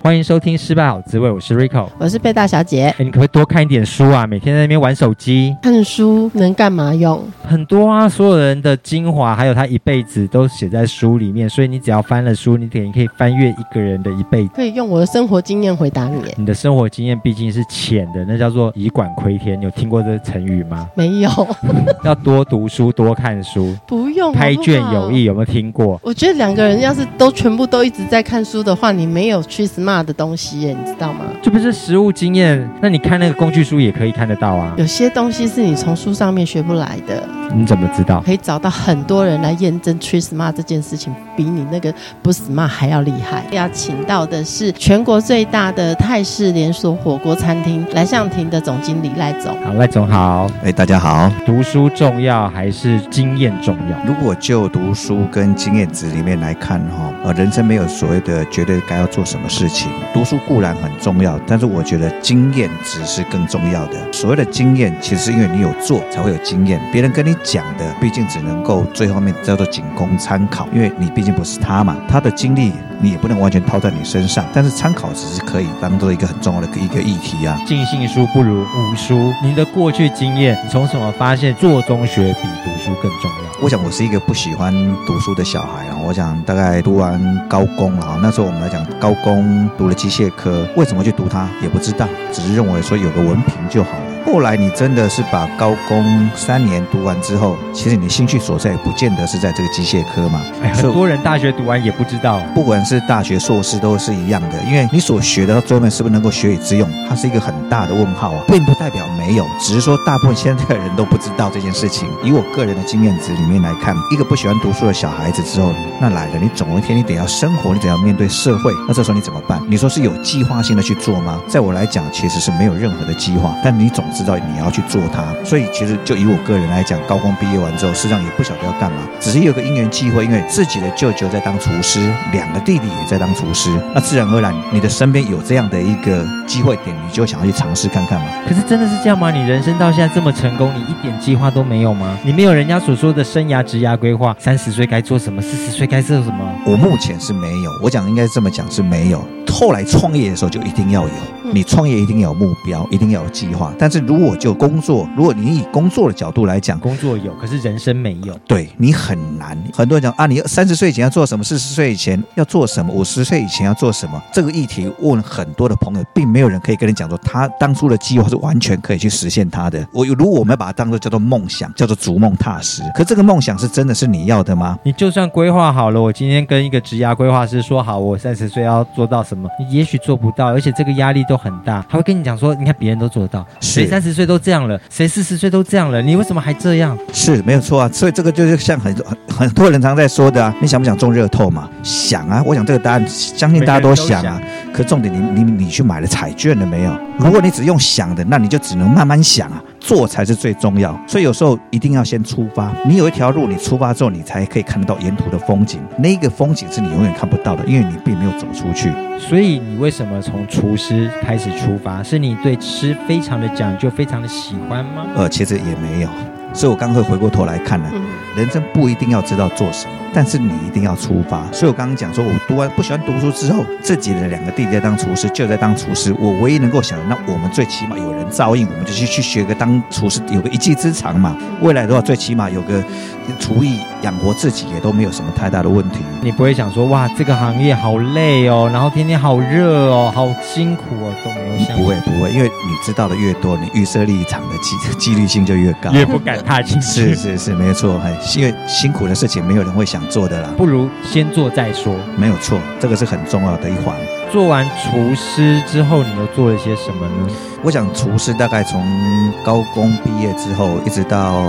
欢迎收听《失败好滋味》，我是 Rico，我是贝大小姐。哎，你可不可以多看一点书啊？每天在那边玩手机，看书能干嘛用？很多啊，所有人的精华，还有他一辈子都写在书里面。所以你只要翻了书，你点可以翻阅一个人的一辈子。可以用我的生活经验回答你。你的生活经验毕竟是浅的，那叫做以管窥天。你有听过这个成语吗？没有。要多读书，多看书。不用。开卷有益，有没有听过？我觉得两个人要是都全部都一直在看书的话，你没有去 smart 的东西耶。你知道吗？这不是实物经验，那你看那个工具书也可以看得到啊。有些东西是你从书上面学不来的。你怎么知道？可以找到很多人来验证 Tree Smart 这件事情，比你那个不 smart 还要厉害。要请到的是全国最大的泰式连锁火锅餐厅来向亭的总经理赖总。好，赖总好。哎，大家好。读书重要还是经验重要？如果就读书跟经验值里面来看哈，呃，人生没有所谓的绝对该要做什么事情。读书固然很重要，但是我觉得经验值是更重要的。所谓的经验，其实是因为你有做才会有经验，别人跟你。讲的毕竟只能够最后面叫做仅供参考，因为你毕竟不是他嘛，他的经历你也不能完全套在你身上，但是参考只是可以当做一个很重要的一个议题啊。尽信书不如无书，你的过去经验，你从什么发现做中学比读书更重要？我想我是一个不喜欢读书的小孩啊，我想大概读完高工了啊，那时候我们来讲高工读了机械科，为什么去读它也不知道，只是认为说有个文凭就好了。后来你真的是把高工三年读完之后，其实你兴趣所在也不见得是在这个机械科嘛。哎，很多人大学读完也不知道，不管是大学硕士都是一样的，因为你所学的到最后面是不是能够学以致用，它是一个很大的问号啊，并不代表没有，只是说大部分现在的人都不知道这件事情。以我个人的经验值里面来看，一个不喜欢读书的小孩子之后，那来了，你总有一天你得要生活，你得要面对社会，那这时候你怎么办？你说是有计划性的去做吗？在我来讲，其实是没有任何的计划，但你总知道你要去做它，所以其实就以我个人来讲，高工毕业完之后，实际上也不晓得要干嘛，只是有个因缘际会，因为自己的舅舅在当厨师，两个弟弟也在当厨师，那自然而然，你的身边有这样的一个机会点，你就想要去尝试看看嘛。可是真的是这样吗？你人生到现在这么成功，你一点计划都没有吗？你没有人家所说的生涯职涯规划，三十岁该做什么，四十岁该做什么？我目前是没有，我讲应该这么讲是没有。后来创业的时候就一定要有，你创业一定要有目标，一定要有计划。但是如果就工作，如果你以工作的角度来讲，工作有，可是人生没有，对你很难。很多人讲啊，你三十岁以前要做什么，四十岁以前要做什么，五十岁以前要做什么？这个议题问很多的朋友，并没有人可以跟你讲说他当初的计划是完全可以去实现他的。我如果我们要把它当做叫做梦想，叫做逐梦踏实，可这个梦想是真的是你要的吗？你就算规划好了，我今天跟一个职涯规划师说好，我三十岁要做到什么，你也许做不到，而且这个压力都很大。他会跟你讲说，你看别人都做得到，谁三十岁都这样了，谁四十岁都这样了，你为什么还这样？是没有错啊，所以这个就是像很多很很多人常在说的啊，你想不想中热透嘛？想啊，我想这个答案相信大家都想啊。想可重点你，你你你去买了彩券了没有？如果你只用想的，那你就只能慢慢想啊。做才是最重要，所以有时候一定要先出发。你有一条路，你出发之后，你才可以看得到沿途的风景。那个风景是你永远看不到的，因为你并没有走出去。所以你为什么从厨师开始出发？是你对吃非常的讲究，非常的喜欢吗？呃，其实也没有。所以我刚会回过头来看呢，人生不一定要知道做什么，但是你一定要出发。所以我刚刚讲说，我读完不喜欢读书之后，自己的两个弟弟在当厨师，就在当厨师。我唯一能够想的，那我们最起码有人照应，我们就去去学个当厨师，有个一技之长嘛。未来的话，最起码有个厨艺养活自己，也都没有什么太大的问题。你不会想说，哇，这个行业好累哦，然后天天好热哦，好辛苦哦，都没有想。不会不会，因为你知道的越多，你预设立场的几几率性就越高，越不敢。踏进去是是是，没错，很因为辛苦的事情没有人会想做的啦，不如先做再说，没有错，这个是很重要的一环。做完厨师之后，你又做了些什么呢？我想厨师大概从高工毕业之后，一直到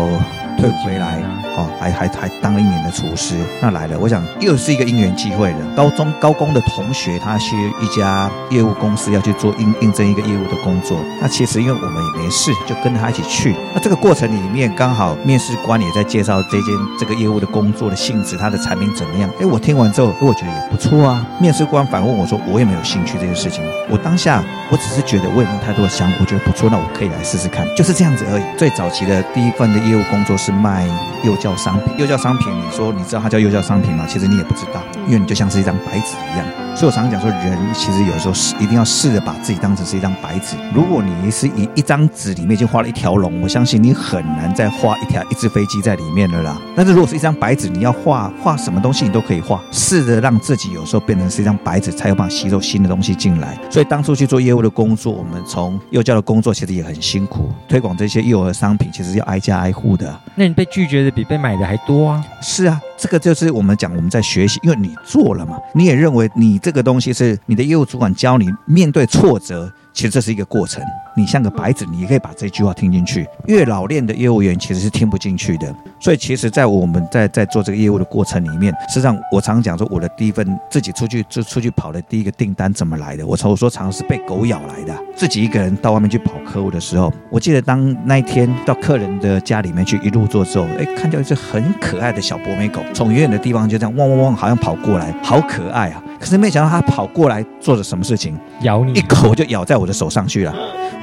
退回来，哦，还还还当了一年的厨师。那来了，我想又是一个因缘机会了。高中高工的同学，他去一家业务公司要去做应应征一个业务的工作。那其实因为我们也没事，就跟他一起去。那这个过程里面，刚好面试官也在介绍这间这个业务的工作的性质，他的产品怎么样？哎，我听完之后，我觉得也不错啊。面试官反问我说：“我也没有兴趣这件事情。”我当下我只是觉得我也没有太多的想法，我觉得不错，那我可以来试试看，就是这样子而已。最早期的第一份的业务工作是卖幼教商品，幼教商品，你说你知道它叫幼教商品吗？其实你也不知道，因为你就像是一张白纸一样。所以我常常讲说，人其实有时候是一定要试着把自己当成是一张白纸。如果你是以一张纸里面已经画了一条龙，我相信你很难再画一条一只飞机在里面了啦。但是如果是一张白纸，你要画画什么东西你都可以画，试着让自己有时候变成是一张白纸，才有办法吸收新的东西进来。所以当初去做业务的工作，我们从幼教的工作其实也很辛苦，推广这些幼儿商品其实要挨家挨户的。那你被拒绝的比被买的还多啊？是啊。这个就是我们讲我们在学习，因为你做了嘛，你也认为你这个东西是你的业务主管教你面对挫折。其实这是一个过程，你像个白纸，你也可以把这句话听进去。越老练的业务员其实是听不进去的。所以，其实，在我们在在做这个业务的过程里面，实际上我常讲说，我的第一份自己出去就出去跑的第一个订单怎么来的？我常我说常是被狗咬来的。自己一个人到外面去跑客户的时候，我记得当那一天到客人的家里面去一路做之后，哎，看到一只很可爱的小博美狗，从远远的地方就这样汪汪汪，好像跑过来，好可爱啊！可是没想到他跑过来做了什么事情，咬你，一口就咬在我的手上去了。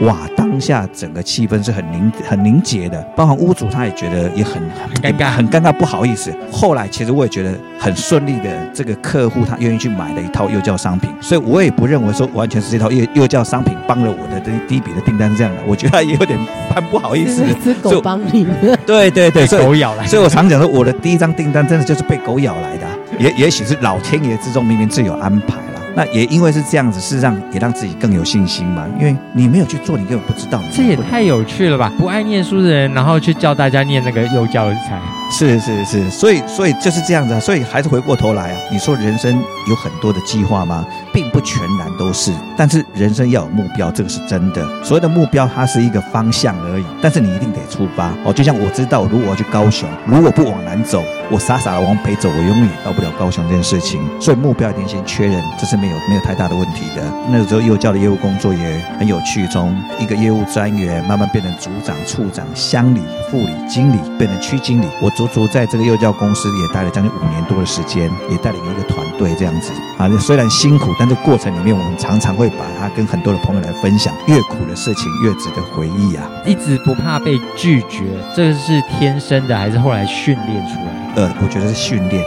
哇，当下整个气氛是很凝很凝结的，包含屋主他也觉得也很很尴尬，很尴尬，不好意思。后来其实我也觉得很顺利的，这个客户他愿意去买了一套幼教商品，所以我也不认为说完全是这套幼幼教商品帮了我的这第一笔的订单是这样的，我觉得也有点蛮不好意思。是狗帮你的，对对对，被狗咬来，所以我常讲说我的第一张订单真的就是被狗咬来的，也也许是老天爷之中冥冥自有安排了。那也因为是这样子，事实上也让自己更有信心嘛。因为你没有去做，你根本不知道。这也太有趣了吧！不爱念书的人，然后去教大家念那个幼教材。是是是，所以所以就是这样子啊。所以还是回过头来啊，你说人生有很多的计划吗？并不全然都是。但是人生要有目标，这个是真的。所谓的目标，它是一个方向而已。但是你一定得出发哦。就像我知道，如果我要去高雄，如果不往南走，我傻傻的往北走，我永远到不了高雄这件事情。所以目标一定先确认，这是没有没有太大的问题的。那个时候幼教的业务工作也很有趣，从一个业务专员慢慢变成组长、处长、乡里、副理、经理，变成区经理。我足足在这个幼教公司也待了将近五年多的时间，也带领了一个团队这样子啊。虽然辛苦，但这过程里面我们常常会把它跟很多的朋友来分享。越苦的事情越值得回忆啊！一直不怕被拒绝，这个是天生的还是后来训练出来的？呃，我觉得是训练，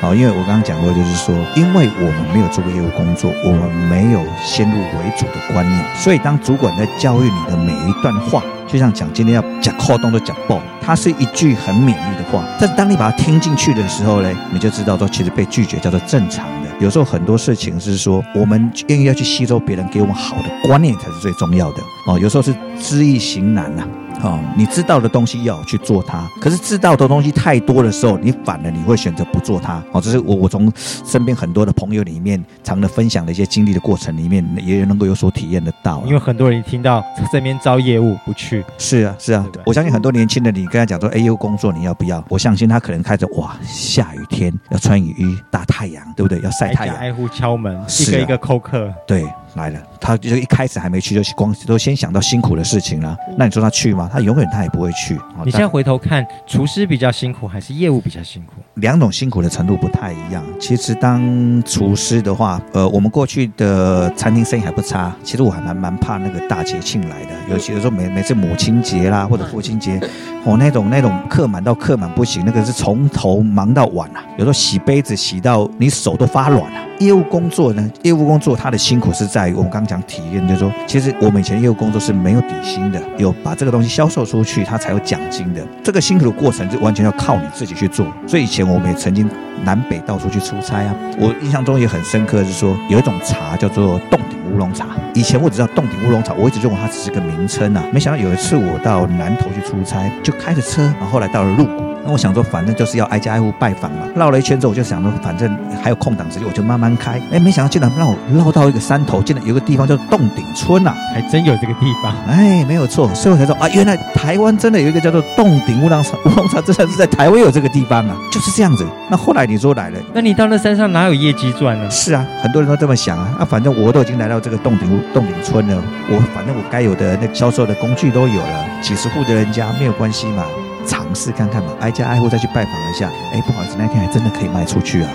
好，因为我刚刚讲过，就是说，因为我们没有做过业务工作，我们没有先入为主的观念，所以当主管在教育你的每一段话，就像讲今天要讲扣动的讲爆，它是一句很勉励的话，但当你把它听进去的时候呢，你就知道说，其实被拒绝叫做正常的。有时候很多事情是说，我们愿意要去吸收别人给我们好的观念才是最重要的哦。有时候是知易行难呐。哦，你知道的东西要去做它，可是知道的东西太多的时候，你反而你会选择不做它。哦，这是我我从身边很多的朋友里面，常的分享的一些经历的过程里面，也能够有所体验得到。因为很多人听到这边招业务不去，是啊是啊，我相信很多年轻的，你跟他讲说，哎，业务工作你要不要？我相信他可能开着哇，下雨天要穿雨衣，大太阳，对不对？要晒太阳，挨户敲门，一个一个扣客，对。来了，他就一开始还没去，就光都先想到辛苦的事情了。那你说他去吗？他永远他也不会去。你现在回头看，厨师比较辛苦，还是业务比较辛苦？两种辛苦的程度不太一样。其实当厨师的话，呃，我们过去的餐厅生意还不差。其实我还蛮蛮怕那个大节庆来的，尤其有时候每每次母亲节啦或者父亲节，哦，那种那种客满到客满不行，那个是从头忙到晚啊。有时候洗杯子洗到你手都发软啊。业务工作呢，业务工作他的辛苦是在于我们刚讲体验，就是说，其实我们以前业务工作是没有底薪的，有把这个东西销售出去，它才有奖金的。这个辛苦的过程就完全要靠你自己去做。所以以前我们也曾经南北到处去出差啊。我印象中也很深刻，是说有一种茶叫做洞顶乌龙茶。以前我只知道洞顶乌龙茶，我一直认为它只是个名称啊。没想到有一次我到南投去出差，就开着车，然后后来到了鹿谷。那我想说，反正就是要挨家挨户拜访嘛。绕了一圈之后，我就想说，反正还有空档时间，我就慢慢开。哎，没想到竟然让我绕到一个山头，竟然有个地方叫洞顶村啊，还真有这个地方。哎，没有错，所以我才说啊，原来台湾真的有一个叫做洞顶乌龙茶，乌龙茶真的是在台湾有这个地方啊，就是这样子。那后来你说来了，那你到那山上哪有业绩赚呢？是啊，很多人都这么想啊。那反正我都已经来到这个洞顶洞顶村了，我反正我该有的那销售的工具都有了，几十户的人家没有关系嘛。尝试看看嘛，挨家挨户再去拜访一下。哎，不好意思，那天还真的可以卖出去啊？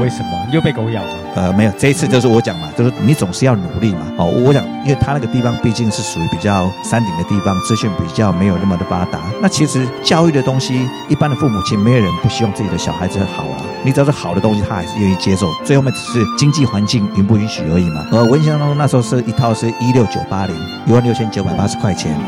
为什么？你又被狗咬了？呃，没有，这一次就是我讲嘛，就是你总是要努力嘛。哦，我讲，因为他那个地方毕竟是属于比较山顶的地方，资讯比较没有那么的发达。那其实教育的东西，一般的父母亲没有人不希望自己的小孩子好啊。你只要是好的东西，他还是愿意接受。最后面只是经济环境允不允许而已嘛。呃，我印象当中那时候是一套是一六九八零，一万六千九百八十块钱。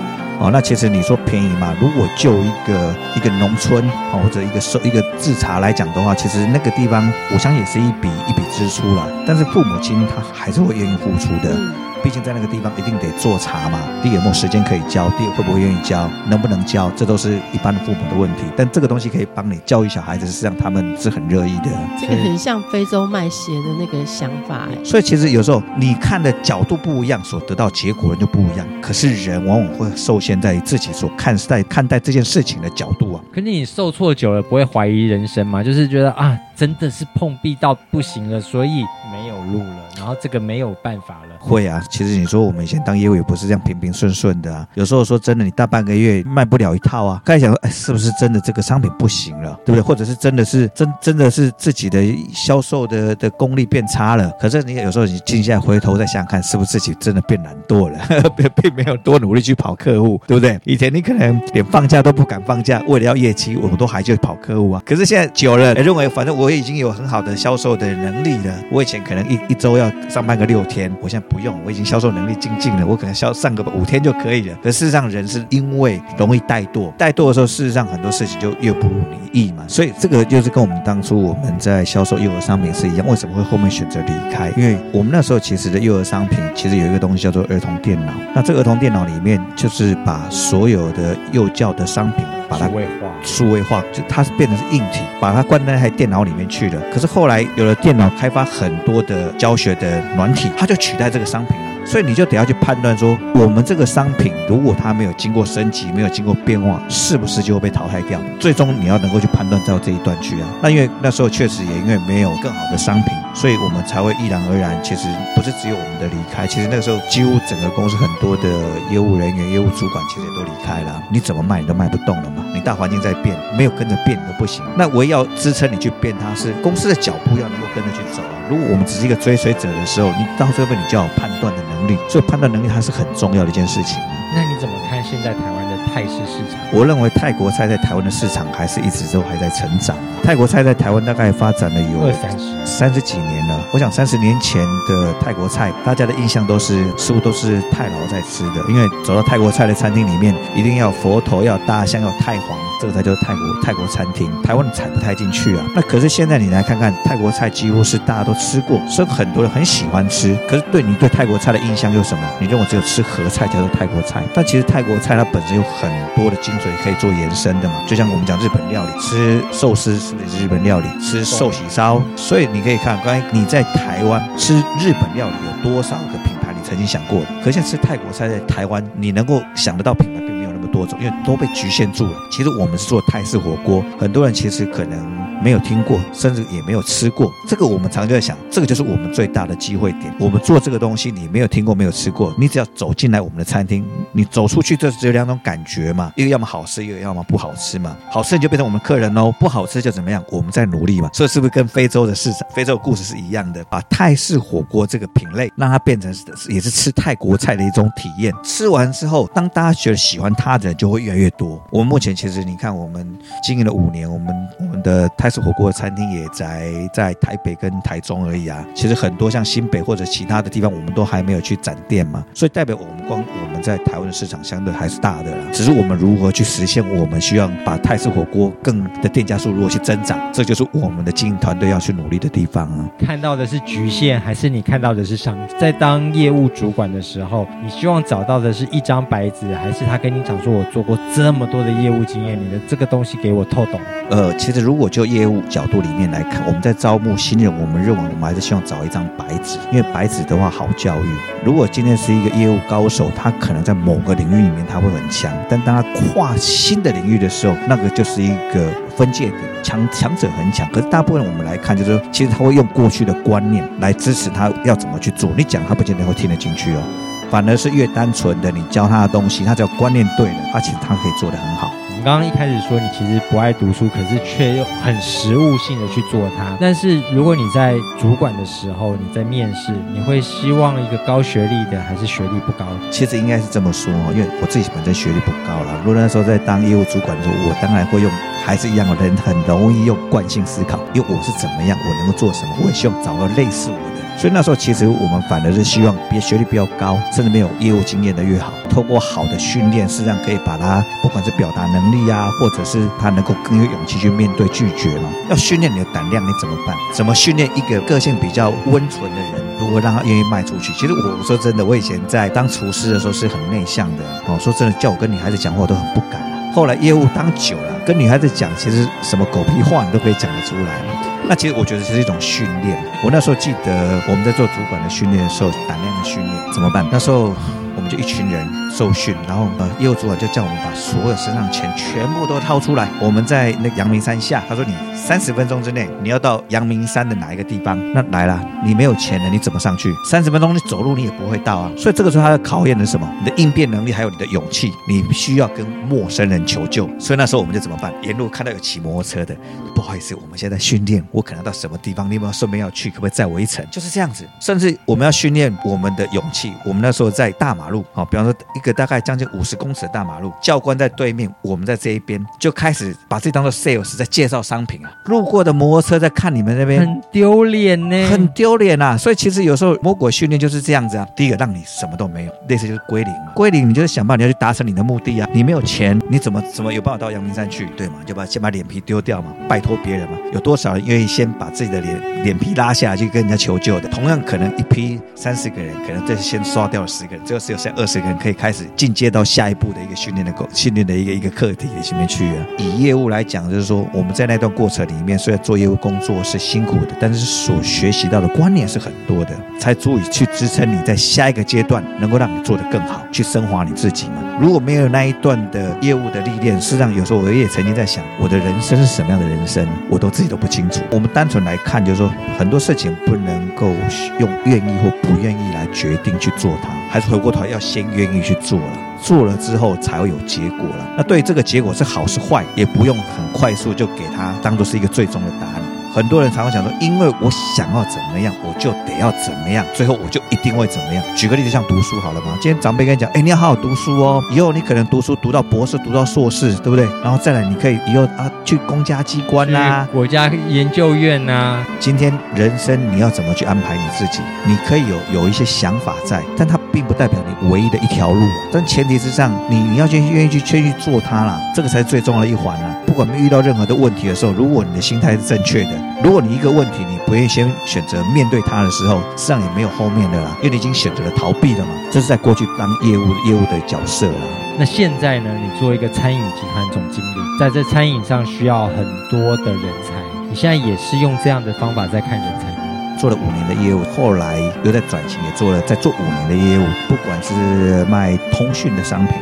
哦，那其实你说便宜嘛？如果就一个一个农村哦，或者一个收一个制茶来讲的话，其实那个地方我想也是一笔一笔支出了。但是父母亲他还是会愿意付出的。毕竟在那个地方一定得做茶嘛，第一有没有时间可以教，第二会不会愿意教，能不能教，这都是一般的父母的问题。但这个东西可以帮你教育小孩子，实际上他们是很乐意的。这个很像非洲卖鞋的那个想法哎。所以其实有时候你看的角度不一样，所得到结果就不一样。可是人往往会受限在于自己所看待看待这件事情的角度啊。可是你受挫久了，不会怀疑人生吗？就是觉得啊，真的是碰壁到不行了，所以没有路了，然后这个没有办法了。会啊，其实你说我们以前当业务也不是这样平平顺顺的啊。有时候说真的，你大半个月卖不了一套啊，刚才想说，哎，是不是真的这个商品不行了，对不对？或者是真的是真真的是自己的销售的的功力变差了？可是你有时候你静下来回头再想想看，是不是自己真的变懒惰了，并 并没有多努力去跑客户，对不对？以前你可能连放假都不敢放假，为了要业绩，我们都还去跑客户啊。可是现在久了，认为反正我已经有很好的销售的能力了。我以前可能一一周要上班个六天，我现在不用，我已经销售能力精进了，我可能销上个五天就可以了。可事实上，人是因为容易怠惰，怠惰的时候，事实上很多事情就越不如你意嘛。所以这个就是跟我们当初我们在销售幼儿商品是一样。为什么会后面选择离开？因为我们那时候其实的幼儿商品其实有一个东西叫做儿童电脑。那这儿童电脑里面就是把所有的幼教的商品把它数位化，数位化就它是变成是硬体，把它关在那台电脑里面去了。可是后来有了电脑，开发很多的教学的软体，它就取代这个商品了。所以你就得要去判断说，我们这个商品如果它没有经过升级，没有经过变化，是不是就会被淘汰掉？最终你要能够去判断到这一段去啊。那因为那时候确实也因为没有更好的商品，所以我们才会毅然而然。其实不是只有我们的离开，其实那个时候几乎整个公司很多的业务人员、业务主管其实也都离开了。你怎么卖你都卖不动了嘛？你大环境在变，没有跟着变都不行。那唯要支撑你去变，它是公司的脚步要能够跟着去走啊。如果我们只是一个追随者的时候，你到最后你就要有判断的能力，所以判断能力还是很重要的一件事情。那你怎么看现在台湾泰式市场？我认为泰国菜在台湾的市场还是一直都还在成长。泰国菜在台湾大概发展了有二三十三十几年了。我想三十年前的泰国菜，大家的印象都是似乎都是太老在吃的，因为走到泰国菜的餐厅里面，一定要佛头，要大象，要太皇。这个才叫泰国泰国餐厅，台湾踩不太进去啊。那可是现在你来看看泰国菜，几乎是大家都吃过，所以很多人很喜欢吃。可是对你对泰国菜的印象又什么？你认为只有吃合菜叫做泰国菜？但其实泰国菜它本身有很多的精髓可以做延伸的嘛。就像我们讲日本料理，吃寿司是不是日本料理？吃寿喜烧，所以你可以看刚才你在台湾吃日本料理有多少个品牌？你曾经想过的？可是现在吃泰国菜在台湾，你能够想得到品牌？多种，因为都被局限住了。其实我们是做泰式火锅，很多人其实可能没有听过，甚至也没有吃过。这个我们常在想，这个就是我们最大的机会点。我们做这个东西，你没有听过，没有吃过，你只要走进来我们的餐厅，你走出去，就只有两种感觉嘛，一个要么好吃，一个要么不好吃嘛。好吃你就变成我们客人喽，不好吃就怎么样？我们在努力嘛。所以是不是跟非洲的市场、非洲的故事是一样的？把泰式火锅这个品类，让它变成也是吃泰国菜的一种体验。吃完之后，当大家觉得喜欢它的人，就会越来越多。我们目前其实你看，我们经营了五年，我们我们的泰式火锅的餐厅也在在台北跟台中而已啊。其实很多像新北或者其他的地方，我们都还没有去展店嘛，所以代表我们光我们在台湾的市场相对还是大的啦。只是我们如何去实现，我们需要把泰式火锅更的店家数如何去增长，这就是我们的经营团队要去努力的地方啊。看到的是局限，还是你看到的是商？在当业务主管的时候，你希望找到的是一张白纸，还是他跟你讲说，我做过这么多的业务经验，你的这个东西给我透懂？呃，其实如果就业务角度里面来看，我们在招募新人，我们认为我们还是希望找一张白纸，因为白纸的话好教育。如果今天是一个业务高手，他可能在某个领域里面他会很强，但当他跨新的领域的时候，那个就是一个分界点，强强者很强。可是大部分我们来看，就是说，其实他会用过去的观念来支持他要怎么去做。你讲他不见得会听得进去哦，反而是越单纯的你教他的东西，他只要观念对了，而且他可以做得很好。你刚刚一开始说你其实不爱读书，可是却又很实务性的去做它。但是如果你在主管的时候，你在面试，你会希望一个高学历的，还是学历不高？其实应该是这么说，因为我自己本身学历不高了。如果那时候在当业务主管的时候，我当然会用，还是一样的人很容易用惯性思考，因为我是怎么样，我能够做什么，我也希望找个类似我。所以那时候，其实我们反而是希望别学历比较高，甚至没有业务经验的越好。透过好的训练，实际上可以把他不管是表达能力啊，或者是他能够更有勇气去面对拒绝嘛。要训练你的胆量，你怎么办？怎么训练一个个性比较温存的人，如何让他愿意迈出去？其实我说真的，我以前在当厨师的时候是很内向的哦。说真的，叫我跟女孩子讲话，我都很不敢。后来业务当久了，跟女孩子讲，其实什么狗屁话你都可以讲得出来。那其实我觉得这是一种训练。我那时候记得我们在做主管的训练的时候，胆量的训练怎么办？那时候。我们就一群人受训，然后呃，业务主管就叫我们把所有身上钱全部都掏出来。我们在那阳明山下，他说你三十分钟之内你要到阳明山的哪一个地方？那来了，你没有钱了，你怎么上去？三十分钟你走路你也不会到啊。所以这个时候他要考验的是什么？你的应变能力还有你的勇气。你需要跟陌生人求救。所以那时候我们就怎么办？沿路看到有骑摩托车的，不好意思，我们现在训练，我可能到什么地方，你有没有顺便要去？可不可以载我一程？就是这样子。甚至我们要训练我们的勇气。我们那时候在大马路，好，比方说一个大概将近五十公尺的大马路，教官在对面，我们在这一边，就开始把自己当做 sales 在介绍商品啊。路过的摩托车在看你们那边，很丢脸呢，很丢脸啊。所以其实有时候魔鬼训练就是这样子啊。第一个让你什么都没有，类似就是归零，归零你就是想办法你要去达成你的目的啊。你没有钱，你怎么怎么有办法到阳明山去？对吗？就把先把脸皮丢掉嘛，拜托别人嘛。有多少人愿意先把自己的脸脸皮拉下来去跟人家求救的？同样可能一批三十个人，可能这先刷掉了十个人，最后只有剩二十个人可以开始进阶到下一步的一个训练的课训练的一个一个课题里面去啊。以业务来讲，就是说我们在那段过程里面，虽然做业务工作是辛苦的，但是所学习到的观念是很多的，才足以去支撑你在下一个阶段能够让你做得更好，去升华你自己嘛。如果没有那一段的业务的历练，事实上有时候我也曾经在想，我的人生是什么样的人生，我都自己都不清楚。我们单纯来看，就是说很多事情不能够用愿意或不愿意来决定去做它，还是回过头要先愿意去做了，做了之后才会有结果了。那对这个结果是好是坏，也不用很快速就给它当做是一个最终的答案。很多人常常讲说，因为我想要怎么样，我就得要怎么样，最后我就一定会怎么样。举个例子，像读书好了吗？今天长辈跟你讲，哎，你要好好读书哦，以后你可能读书读到博士，读到硕士，对不对？然后再来，你可以以后啊去公家机关啦，国家研究院呐、啊。今天人生你要怎么去安排你自己？你可以有有一些想法在，但它并不代表你唯一的一条路。但前提之上，你你要去愿意去去去做它啦，这个才是最重要的一环啊。不管遇到任何的问题的时候，如果你的心态是正确的。如果你一个问题你不愿意先选择面对它的时候，实际上也没有后面的啦，因为你已经选择了逃避了嘛。这是在过去当业务业务的角色了。那现在呢？你做一个餐饮集团总经理，在这餐饮上需要很多的人才，你现在也是用这样的方法在看人才吗？做了五年的业务，后来又在转型，也做了在做五年的业务，不管是卖通讯的商品，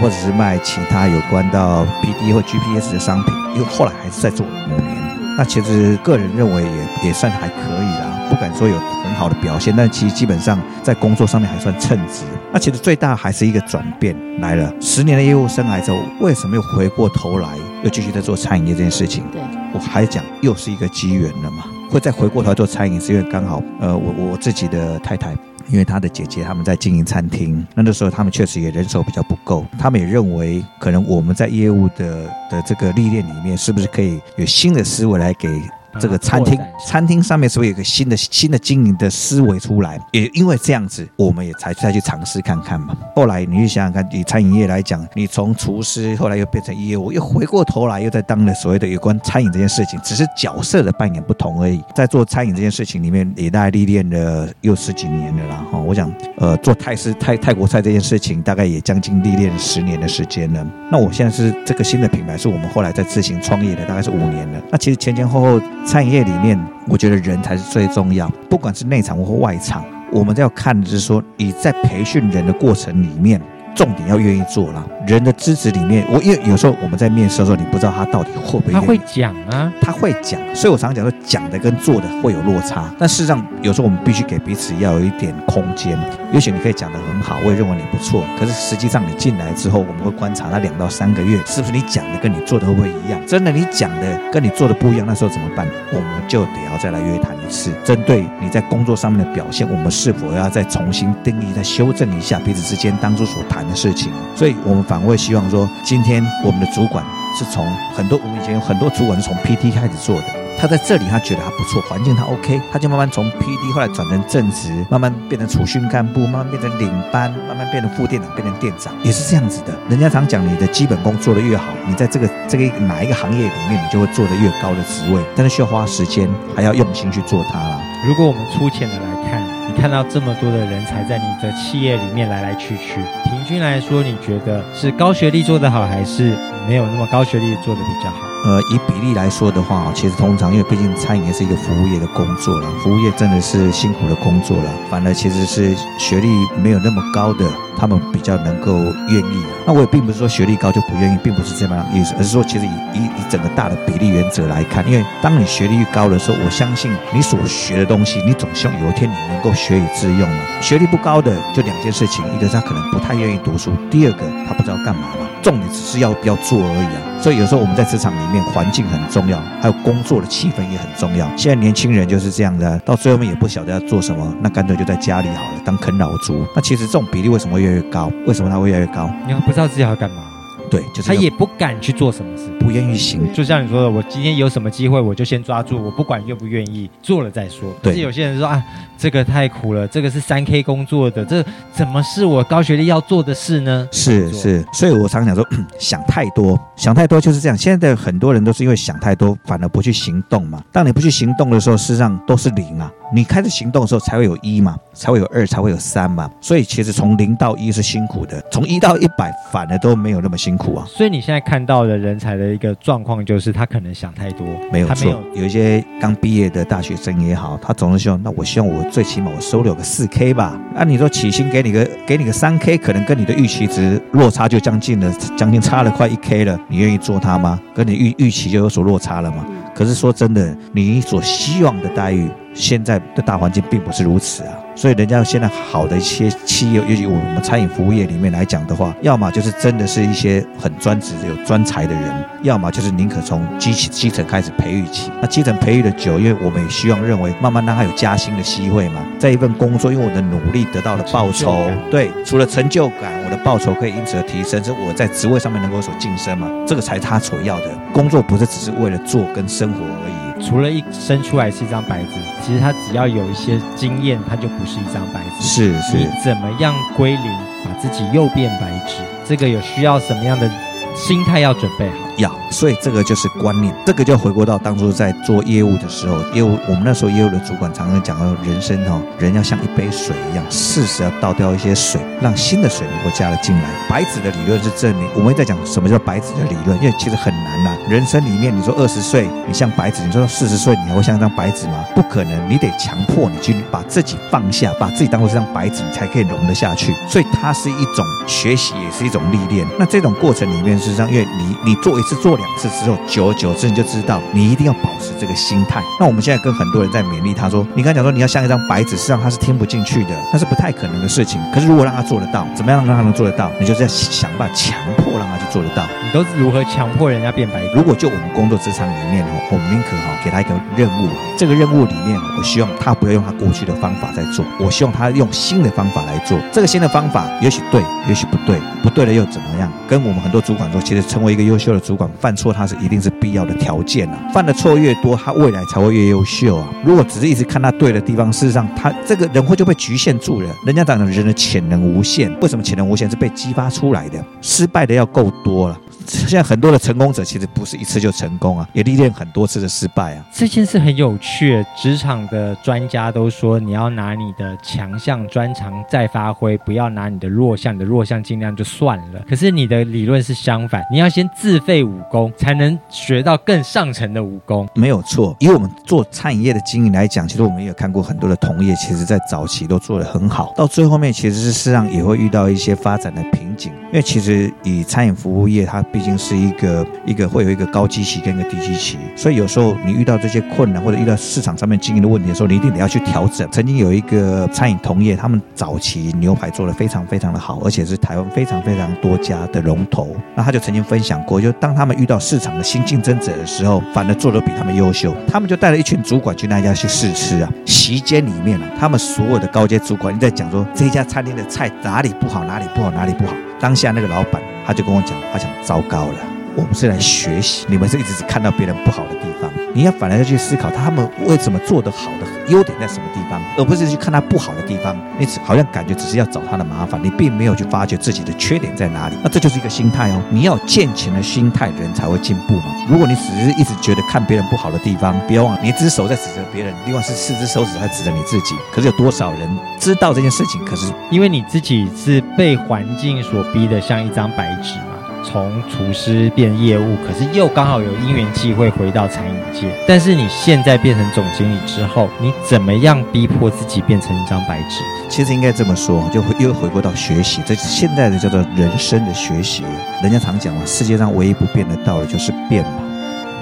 或者是卖其他有关到 PD 或 GPS 的商品，因为后来还是在做五年。那其实个人认为也也算还可以啦，不敢说有很好的表现，但其实基本上在工作上面还算称职。那其实最大还是一个转变来了，十年的业务生涯之后，为什么又回过头来又继续在做餐饮业这件事情？对，我还讲又是一个机缘了嘛，会再回过头来做餐饮，是因为刚好呃我我自己的太太因为他的姐姐他们在经营餐厅，那那时候他们确实也人手比较不够，他们也认为可能我们在业务的的这个历练里面，是不是可以有新的思维来给。这个餐厅，餐厅上面是不是有个新的新的经营的思维出来？也因为这样子，我们也才再去尝试看看嘛。后来你去想想看，以餐饮业来讲，你从厨师后来又变成业务，又回过头来又在当了所谓的有关餐饮这件事情，只是角色的扮演不同而已。在做餐饮这件事情里面，也大概历练了又十几年了啦。哈，我想，呃，做泰式泰泰国菜这件事情，大概也将近历练十年的时间了。那我现在是这个新的品牌，是我们后来在自行创业的，大概是五年了。那其实前前后后。餐饮业里面，我觉得人才是最重要，不管是内场或外场，我们都要看的是说，你在培训人的过程里面。重点要愿意做了。人的资质里面，我因为有时候我们在面试的时候，你不知道他到底会不会。他会讲啊，他会讲，所以我常常讲说，讲的跟做的会有落差。但事实上，有时候我们必须给彼此要有一点空间。也许你可以讲的很好，我也认为你不错。可是实际上你进来之后，我们会观察他两到三个月，是不是你讲的跟你做的会不会一样？真的你讲的跟你做的不一样，那时候怎么办？我们就得要再来约谈一次，针对你在工作上面的表现，我们是否要再重新定义、再修正一下彼此之间当初所谈的事情，所以我们反而会希望说，今天我们的主管是从很多，我们以前有很多主管是从 PT 开始做的，他在这里他觉得还不错，环境他 OK，他就慢慢从 PD 后来转成正职，慢慢变成储训干部，慢慢变成领班，慢慢变成副店长，变成店长，也是这样子的。人家常讲，你的基本功做得越好，你在这个这个哪一个行业里面，你就会做得越高的职位，但是需要花时间，还要用心去做它啦。如果我们粗浅的来看。看到这么多的人才在你的企业里面来来去去，平均来说，你觉得是高学历做得好，还是没有那么高学历做得比较好？呃，以比例来说的话，其实通常因为毕竟餐饮业是一个服务业的工作了，服务业真的是辛苦的工作了。反而其实是学历没有那么高的，他们比较能够愿意。那我也并不是说学历高就不愿意，并不是这么样意思，而是说其实以以以整个大的比例原则来看，因为当你学历越高的时候，我相信你所学的东西，你总希望有一天你能够学以致用嘛。学历不高的就两件事情，一个是他可能不太愿意读书，第二个他不知道干嘛。重点只是要不要做而已啊。所以有时候我们在职场里面，环境很重要，还有工作的气氛也很重要。现在年轻人就是这样的，到最后面也不晓得要做什么，那干脆就在家里好了，当啃老族。那其实这种比例为什么会越来越高？为什么它会越来越高？你不知道自己要干嘛。对，就是他也不敢去做什么事，不愿意行。就像你说的，我今天有什么机会，我就先抓住，我不管愿不愿意，做了再说。对，可是有些人说啊，这个太苦了，这个是三 K 工作的，这怎么是我高学历要做的事呢？是是，所以我常常讲说，想太多，想太多就是这样。现在的很多人都是因为想太多，反而不去行动嘛。当你不去行动的时候，事实上都是零啊。你开始行动的时候，才会有一嘛，才会有二，才会有三嘛。所以其实从零到一是辛苦的，从一到一百反而都没有那么辛苦啊。所以你现在看到的人才的一个状况，就是他可能想太多，没有错。有一些刚毕业的大学生也好，他总是希望，那我希望我最起码我收留个四 K 吧。那、啊、你说起薪给你个给你个三 K，可能跟你的预期值落差就将近了，将近差了快一 K 了。你愿意做他吗？跟你预预期就有所落差了吗？可是说真的，你所希望的待遇。现在的大环境并不是如此啊。所以，人家现在好的一些企业，尤其我们餐饮服务业里面来讲的话，要么就是真的是一些很专职、有专才的人，要么就是宁可从基基基层开始培育起。那基层培育的久，因为我们也希望认为，慢慢让他有加薪的机会嘛。在一份工作，因为我的努力得到了报酬，对，除了成就感，我的报酬可以因此而提升，是我在职位上面能够有所晋升嘛。这个才是他所要的。工作不是只是为了做跟生活而已。除了一生出来是一张白纸，其实他只要有一些经验，他就不是一张白纸。是是，你怎么样归零，把自己又变白纸？这个有需要什么样的心态要准备好？要，所以这个就是观念，这个就回归到当初在做业务的时候，业务我们那时候业务的主管常常讲到，人生哈，人要像一杯水一样，适时要倒掉一些水，让新的水能够加了进来。白纸的理论是证明，我们在讲什么叫白纸的理论，因为其实很难呐、人生里面，你说二十岁你像白纸，你说四十岁你还会像一张白纸吗？不可能，你得强迫你去把自己放下，把自己当做是张白纸，你才可以融得下去。所以它是一种学习，也是一种历练。那这种过程里面，是实际上，因为你你做。一次做两次之后，久而久之你就知道，你一定要保持这个心态。那我们现在跟很多人在勉励他说，你刚讲说你要像一张白纸，实际上他是听不进去的，那是不太可能的事情。可是如果让他做得到，怎么样让他能做得到？你就是要想办法强迫做得到。你都是如何强迫人家变白？如果就我们工作职场里面哦，我们宁可哈给他一个任务，这个任务里面，我希望他不要用他过去的方法在做，我希望他用新的方法来做。这个新的方法也许对，也许不对，不对了又怎么样？跟我们很多主管说，其实成为一个优秀的主管，犯错他是一定是必要的条件啊。犯的错越多，他未来才会越优秀啊。如果只是一直看他对的地方，事实上他这个人会就被局限住了。人家讲的人的潜能无限，为什么潜能无限是被激发出来的？失败的要够多了。现在很多的成功者其实不是一次就成功啊，也历练很多次的失败啊。这件事很有趣，职场的专家都说，你要拿你的强项专长再发挥，不要拿你的弱项，你的弱项尽量就算了。可是你的理论是相反，你要先自废武功，才能学到更上层的武功。没有错，以我们做餐饮业的经营来讲，其实我们也有看过很多的同业，其实在早期都做得很好，到最后面其实是事实上也会遇到一些发展的瓶颈，因为其实以餐饮服务业它。毕竟是一个一个会有一个高基期跟一个低基期，所以有时候你遇到这些困难或者遇到市场上面经营的问题的时候，你一定得要去调整。曾经有一个餐饮同业，他们早期牛排做的非常非常的好，而且是台湾非常非常多家的龙头。那他就曾经分享过，就当他们遇到市场的新竞争者的时候，反而做的比他们优秀。他们就带了一群主管去那家去试吃啊，席间里面啊，他们所有的高阶主管你在讲说这家餐厅的菜哪里不好，哪里不好，哪里不好。当下那个老板他就跟我讲，他讲糟糕了，我们是来学习，你们是一直只看到别人不好的地，你要反而要去思考他们为什么做得好的优点在什么地方，而不是去看他不好的地方。你只好像感觉只是要找他的麻烦，你并没有去发觉自己的缺点在哪里。那这就是一个心态哦，你要有健全的心态，人才会进步嘛。如果你只是一直觉得看别人不好的地方，不要忘了，你一只手在指责别人，另外是四只手指在指着你自己。可是有多少人知道这件事情？可是因为你自己是被环境所逼的像一张白纸嘛，从厨师变业务，可是又刚好有因缘际会回到餐饮界。但是你现在变成总经理之后，你怎么样逼迫自己变成一张白纸？其实应该这么说，就又回归到学习，这现在的叫做人生的学习。人家常讲嘛，世界上唯一不变的道理就是变嘛。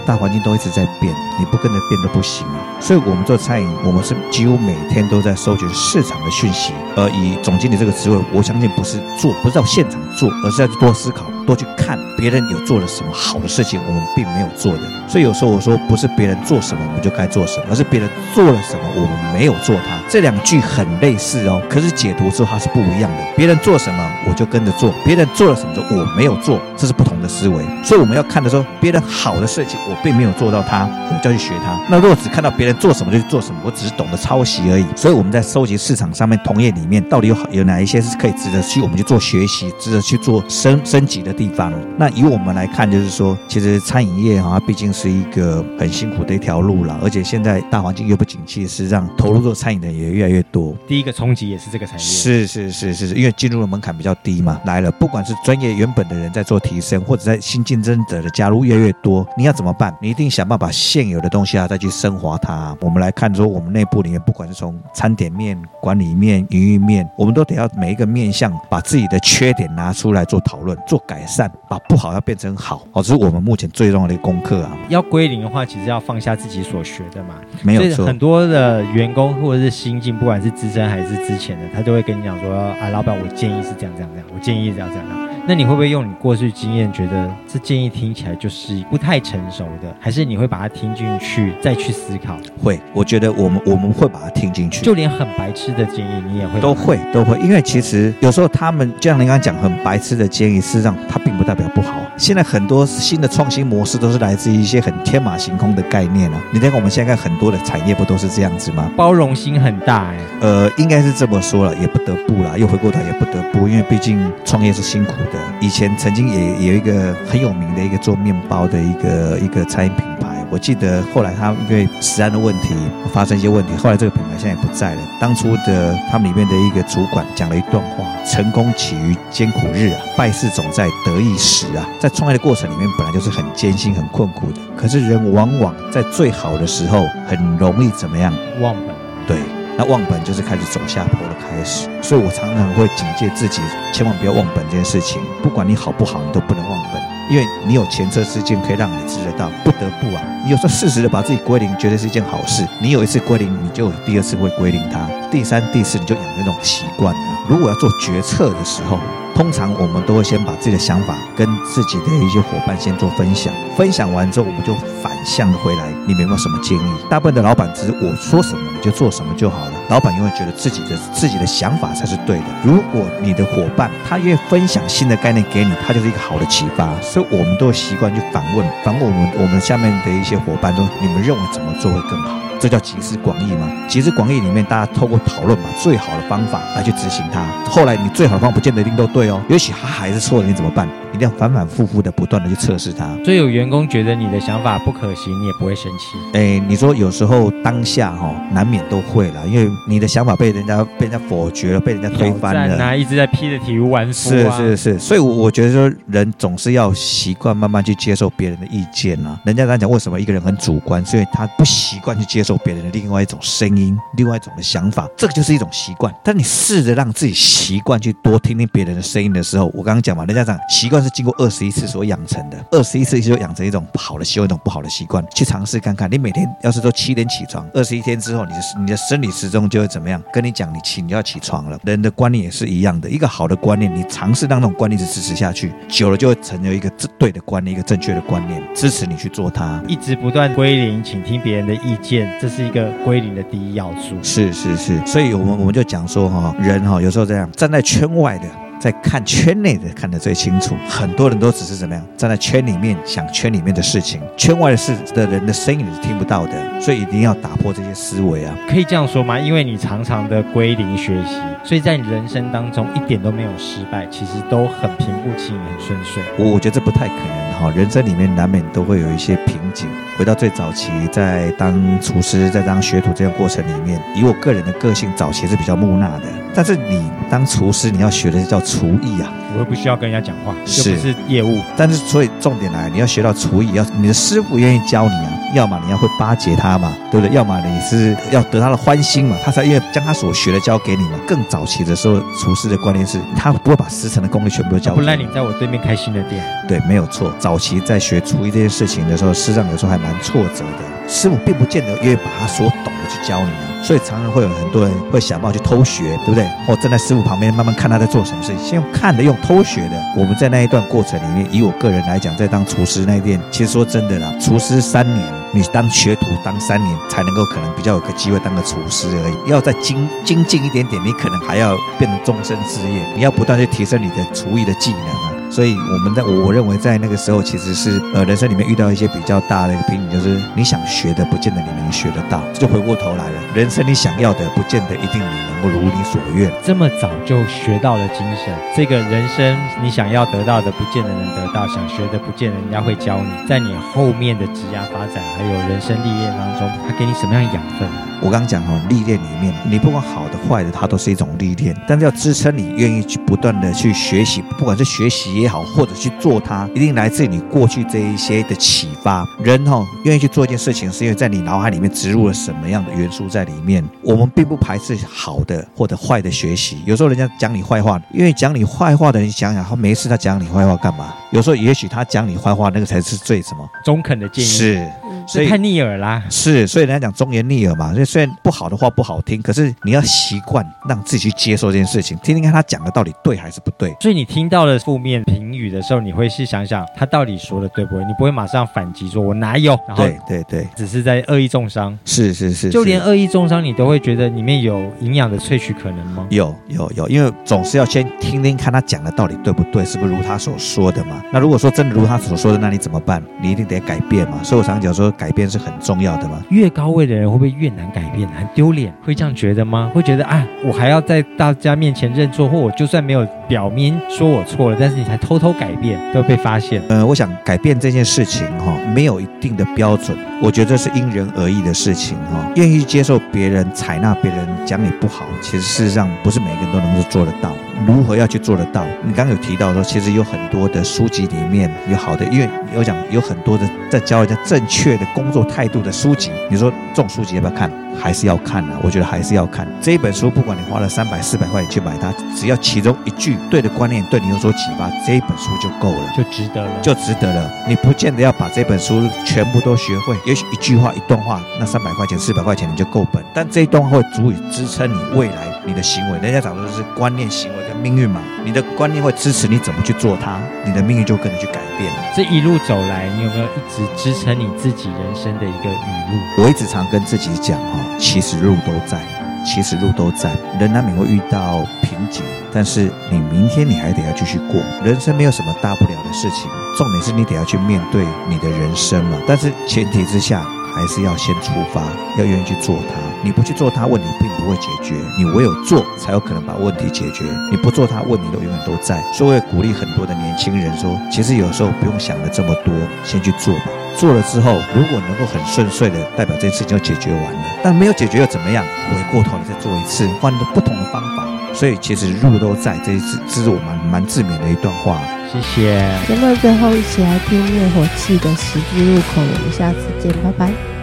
大环境都一直在变，你不跟着变都不行。所以，我们做餐饮，我们是几乎每天都在收集市场的讯息。而以总经理这个职位，我相信不是做，不是到现场做，而是在多思考。多去看别人有做了什么好的事情，我们并没有做的。所以有时候我说，不是别人做什么我们就该做什么，而是别人做了什么我们没有做它。这两句很类似哦，可是解读之后它是不一样的。别人做什么我就跟着做，别人做了什么我没有做，这是不同的思维。所以我们要看的时候，别人好的事情我并没有做到它，我就要去学它。那如果只看到别人做什么就去做什么，我只是懂得抄袭而已。所以我们在收集市场上面同业里面到底有有哪一些是可以值得去我们去做学习，值得去做升升级的地方。那以我们来看，就是说，其实餐饮业哈，毕竟是一个很辛苦的一条路了，而且现在大环境又不景气，是让投入做餐饮的也越来越多。第一个冲击也是这个产业，是是是是是，因为进入的门槛比较低嘛，来了，不管是专业原本的人在做提升，或者在新竞争者的加入越来越多，你要怎么办？你一定想办法现有的东西啊，再去升华它。我们来看说，我们内部里面，不管是从餐点面、管理面、营运面，我们都得要每一个面向，把自己的缺点拿出来做讨论、做改善。把不好要变成好，哦，这是我们目前最重要的一个功课啊。要归零的话，其实要放下自己所学的嘛。没有错。很多的员工或者是新进，不管是资深还是之前的，他都会跟你讲说：“啊，老板，我建议是这样这样这样，我建议是这样这样这样。”那你会不会用你过去经验，觉得这建议听起来就是不太成熟的？还是你会把它听进去，再去思考？会，我觉得我们我们会把它听进去。就连很白痴的建议，你也会？都会都会，因为其实有时候他们就像您刚刚讲，很白痴的建议，事实上它并不代表不好。现在很多新的创新模式都是来自于一些很天马行空的概念啊。你再看我们现在看很多的产业不都是这样子吗？包容心很大哎。呃，应该是这么说了，也不得不啦，又回过头也不得不，因为毕竟创业是辛苦的。以前曾经也有一个很有名的一个做面包的一个一个餐饮品牌，我记得后来他因为食安的问题发生一些问题，后来这个品牌现在也不在了。当初的他们里面的一个主管讲了一段话：成功起于艰苦日啊，败事总在得意时啊。在创业的过程里面，本来就是很艰辛、很困苦的，可是人往往在最好的时候很容易怎么样？忘本。对。那忘本就是开始走下坡的开始，所以我常常会警戒自己，千万不要忘本这件事情。不管你好不好，你都不能忘本。因为你有前车之鉴可以让你知得到，不得不啊，你有时候适时的把自己归零，绝对是一件好事。你有一次归零，你就第二次会归零它，第三、第四你就养成那种习惯了。如果要做决策的时候，通常我们都会先把自己的想法跟自己的一些伙伴先做分享，分享完之后，我们就反向回来，你们有没有什么建议？大部分的老板只是我说什么你就做什么就好了，老板永远觉得自己的自己的想法才是对的。如果你的伙伴他愿意分享新的概念给你，他就是一个好的启发。所以我们都有习惯去反问，反问我们我们下面的一些伙伴说，你们认为怎么做会更好？这叫集思广益吗？集思广益里面，大家透过讨论，把最好的方法来去执行它。后来你最好的方法不见得一定都对哦，也许它还是错的，你怎么办？一定要反反复复的不断的去测试它。所以有员工觉得你的想法不可行，你也不会生气。哎，你说有时候当下哈、哦，难免都会了，因为你的想法被人家被人家否决了，被人家推翻了。那，一直在批着体无完肤、啊。是是是，所以我觉得说，人总是要习惯慢慢去接受别人的意见啊。人家刚才讲为什么一个人很主观，所以他不习惯去接受别人的另外一种声音，另外一种的想法，这个就是一种习惯。但你试着让自己习惯去多听听别人的声音的时候，我刚刚讲嘛，人家讲习惯是经过二十一次所养成的，二十一次就养成一种好的习惯，一种不好的习惯，去尝试看看。你每天要是都七点起床，二十一天之后，你的你的生理时钟就会怎么样？跟你讲，你起你要起床了。人的观念也是一样的，一个好的观念，你尝试让那种观念一直支持下去，久了就会成为一个对的观念，一个正确的观念，支持你去做它，一直不断归零，请听别人的意见，这是一个归零。的第一要素是是是，所以我们我们就讲说哈，人哈有时候这样站在圈外的。在看圈内的看得最清楚，很多人都只是怎么样站在圈里面想圈里面的事情，圈外的事的人的声音你是听不到的，所以一定要打破这些思维啊！可以这样说吗？因为你常常的归零学习，所以在你人生当中一点都没有失败，其实都很平步青云，很顺遂。我我觉得这不太可能哈，人生里面难免都会有一些瓶颈。回到最早期，在当厨师，在当学徒这个过程里面，以我个人的个性，早期是比较木讷的。但是你当厨师，你要学的是叫厨艺啊，我又不需要跟人家讲话，是不是业务。但是所以重点来，你要学到厨艺，要你的师傅愿意教你啊，要么你要会巴结他嘛，对不对？要么你是要得他的欢心嘛，他才愿意将他所学的教给你嘛。更早期的时候，厨师的观念是，他不会把十成的功力全部都教给你。不然你在我对面开新的店，对，没有错。早期在学厨艺这件事情的时候，事实上有时候还蛮挫折的，师傅并不见得愿意把他所懂的去教你。所以常常会有很多人会想办法去偷学，对不对？或站在师傅旁边慢慢看他在做什么事情，先用看的，用偷学的。我们在那一段过程里面，以我个人来讲，在当厨师那一天，其实说真的啦，厨师三年，你当学徒当三年，才能够可能比较有个机会当个厨师而已。要再精精进一点点，你可能还要变成终身事业，你要不断去提升你的厨艺的技能啊。所以我们在我我认为在那个时候其实是呃人生里面遇到一些比较大的一个瓶颈，就是你想学的不见得你能学得到，就回过头来了。人生你想要的不见得一定你能够如你所愿。这么早就学到了精神，这个人生你想要得到的不见得能得到，想学的不见得人家会教你。在你后面的职业发展还有人生历练当中，他给你什么样的养分？我刚刚讲哈，历练里面，你不管好的坏的，它都是一种历练。但是要支撑你愿意去不断的去学习，不管是学习也好，或者去做它，一定来自于你过去这一些的启发。人哈，愿意去做一件事情，是因为在你脑海里面植入了什么样的元素在里面。我们并不排斥好的或者坏的学习。有时候人家讲你坏话，因为讲你坏话的人，想想他没事，他讲你坏话干嘛？有时候也许他讲你坏话，那个才是最什么中肯的建议。是。所以太逆耳啦，是，所以人家讲忠言逆耳嘛。所以虽然不好的话不好听，可是你要习惯让自己去接受这件事情，听听看他讲的到底对还是不对。所以你听到了负面评语的时候，你会去想想他到底说的对不对？你不会马上反击说“我哪有”，然后对对对，只是在恶意重伤。是是是，就连恶意重伤，你都会觉得里面有营养的萃取可能吗？有有有，因为总是要先听听看他讲的到底对不对，是不是如他所说的嘛？那如果说真的如他所说的，那你怎么办？你一定得改变嘛。所以我常讲说，改变是很重要。的吗？越高位的人会不会越难改变？很丢脸，会这样觉得吗？会觉得啊，我还要在大家面前认错，或我就算没有表明说我错了，但是你才偷偷改变，都被发现。呃，我想改变这件事情哈，没有一定的标准，我觉得是因人而异的事情哈。愿意接受别人采纳别人讲你不好，其实事实上不是每个人都能够做得到。如何要去做得到？你刚刚有提到说，其实有很多的书籍里面有好的，因为有讲有很多的在教人家正确的工作态度的书籍。你说这种书籍要不要看？还是要看啊？我觉得还是要看这一本书。不管你花了三百、四百块钱去买它，只要其中一句对的观念对你有所启发，这一本书就够了，就值得了，就值得了。你不见得要把这本书全部都学会，也许一句话、一段话，那三百块钱、四百块钱你就够本。但这一段话会足以支撑你未来你的行为。人家讲的是观念、行为跟命运嘛。你的观念会支持你怎么去做它，你的命运就跟着去改变。这一路走来，你有没有一直支撑你自己人生的一个语录？我一直常跟自己讲哈，其实路都在，其实路都在，人难免会遇到瓶颈，但是你明天你还得要继续过。人生没有什么大不了的事情，重点是你得要去面对你的人生嘛。但是前提之下。还是要先出发，要愿意去做它。你不去做它，问题并不会解决。你唯有做，才有可能把问题解决。你不做它，问题都永远都在。所以我也鼓励很多的年轻人说，其实有时候不用想的这么多，先去做吧。做了之后，如果能够很顺遂的，代表这件事情就解决完了。但没有解决又怎么样？回过头你再做一次，换个不同的方法。所以其实路都在。这一次，这是我蛮蛮自勉的一段话。谢谢。节目最后，一起来听灭火器的十字路口。我们下次见，拜拜。